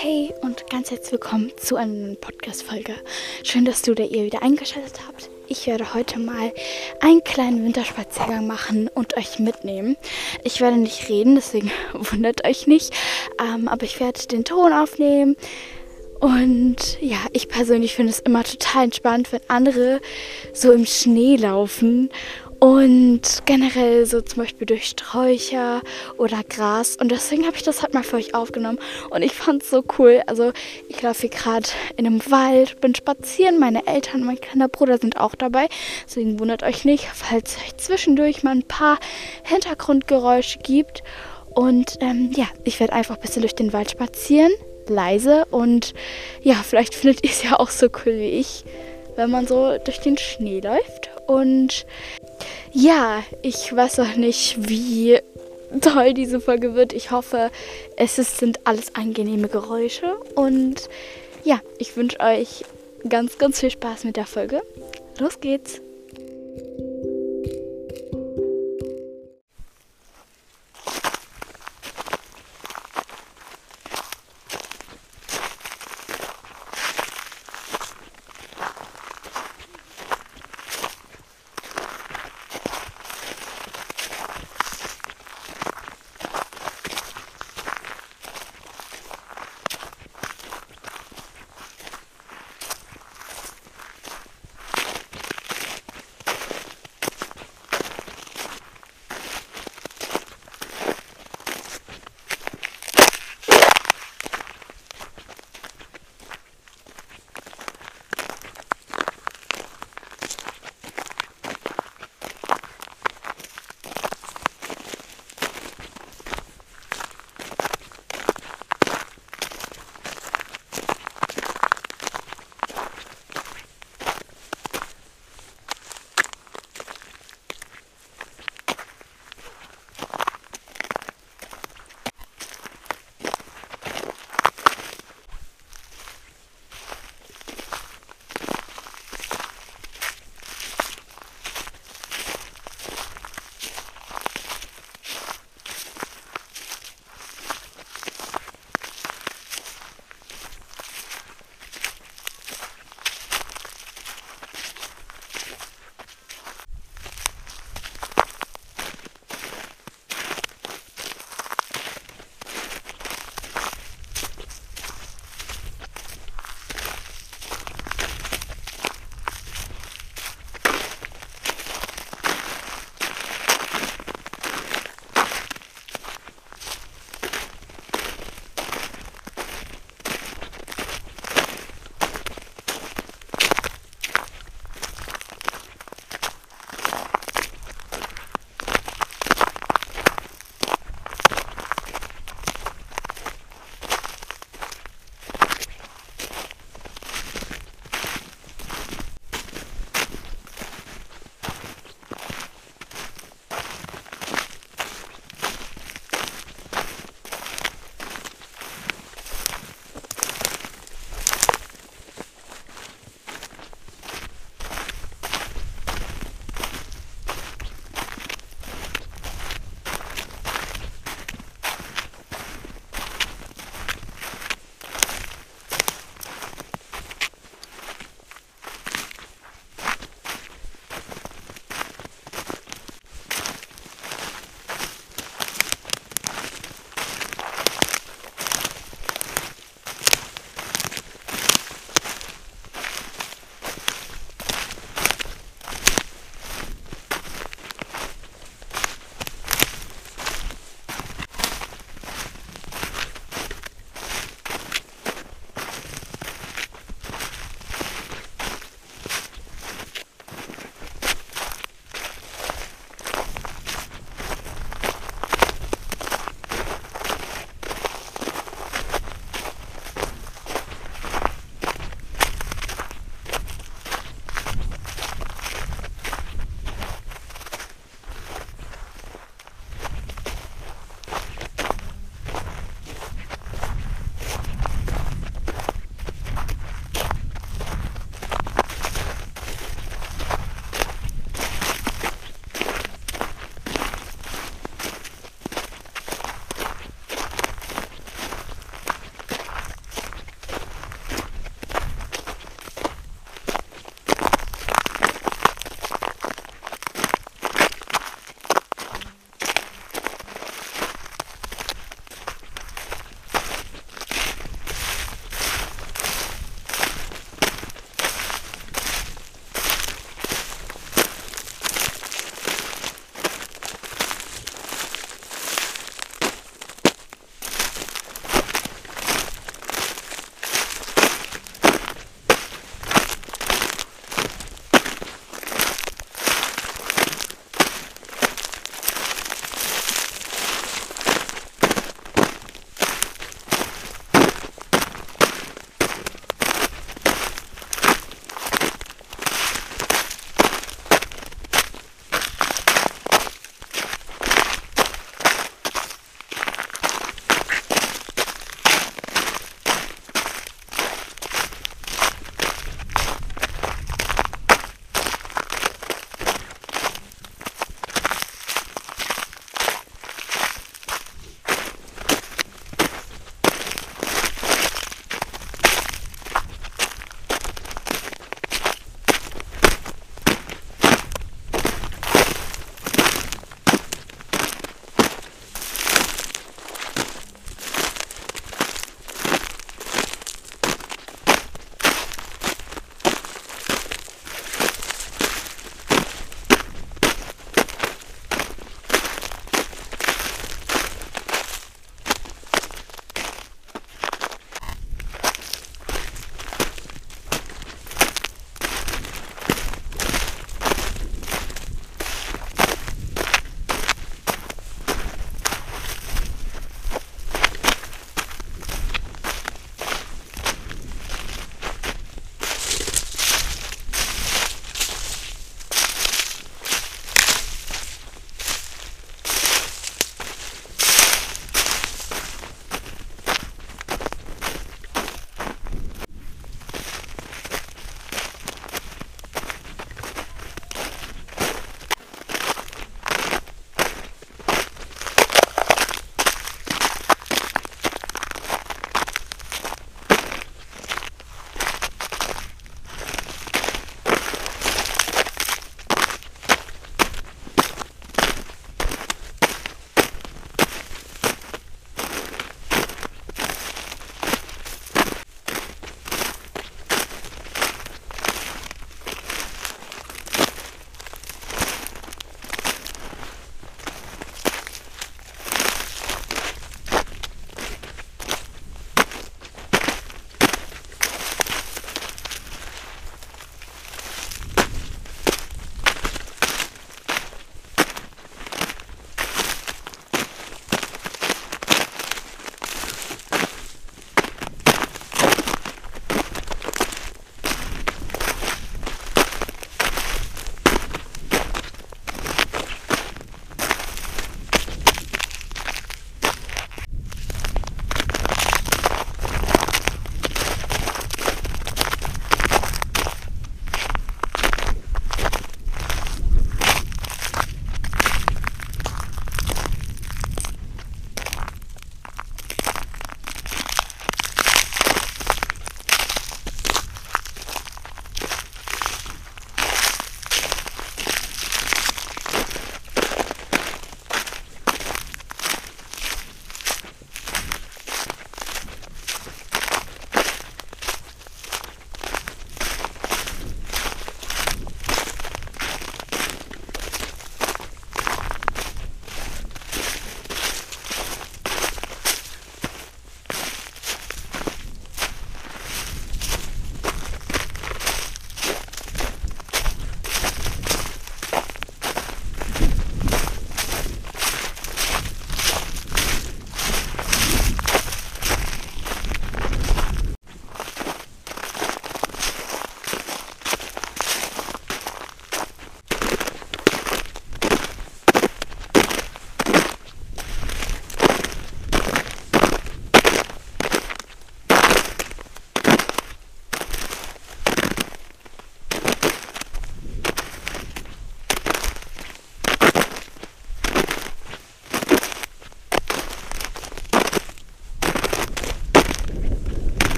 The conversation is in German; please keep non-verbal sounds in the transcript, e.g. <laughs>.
Hey und ganz herzlich willkommen zu einer neuen Podcast-Folge. Schön, dass du da ihr wieder eingeschaltet habt. Ich werde heute mal einen kleinen Winterspaziergang machen und euch mitnehmen. Ich werde nicht reden, deswegen <laughs> wundert euch nicht. Ähm, aber ich werde den Ton aufnehmen. Und ja, ich persönlich finde es immer total entspannt, wenn andere so im Schnee laufen und generell so zum Beispiel durch Sträucher oder Gras. Und deswegen habe ich das halt mal für euch aufgenommen. Und ich fand es so cool. Also ich laufe hier gerade in einem Wald, bin spazieren. Meine Eltern mein kleiner Bruder sind auch dabei. Deswegen wundert euch nicht, falls euch zwischendurch mal ein paar Hintergrundgeräusche gibt. Und ähm, ja, ich werde einfach ein bisschen durch den Wald spazieren. Leise. Und ja, vielleicht findet ihr es ja auch so cool wie ich, wenn man so durch den Schnee läuft. Und ja, ich weiß auch nicht, wie toll diese Folge wird. Ich hoffe, es sind alles angenehme Geräusche. Und ja, ich wünsche euch ganz, ganz viel Spaß mit der Folge. Los geht's!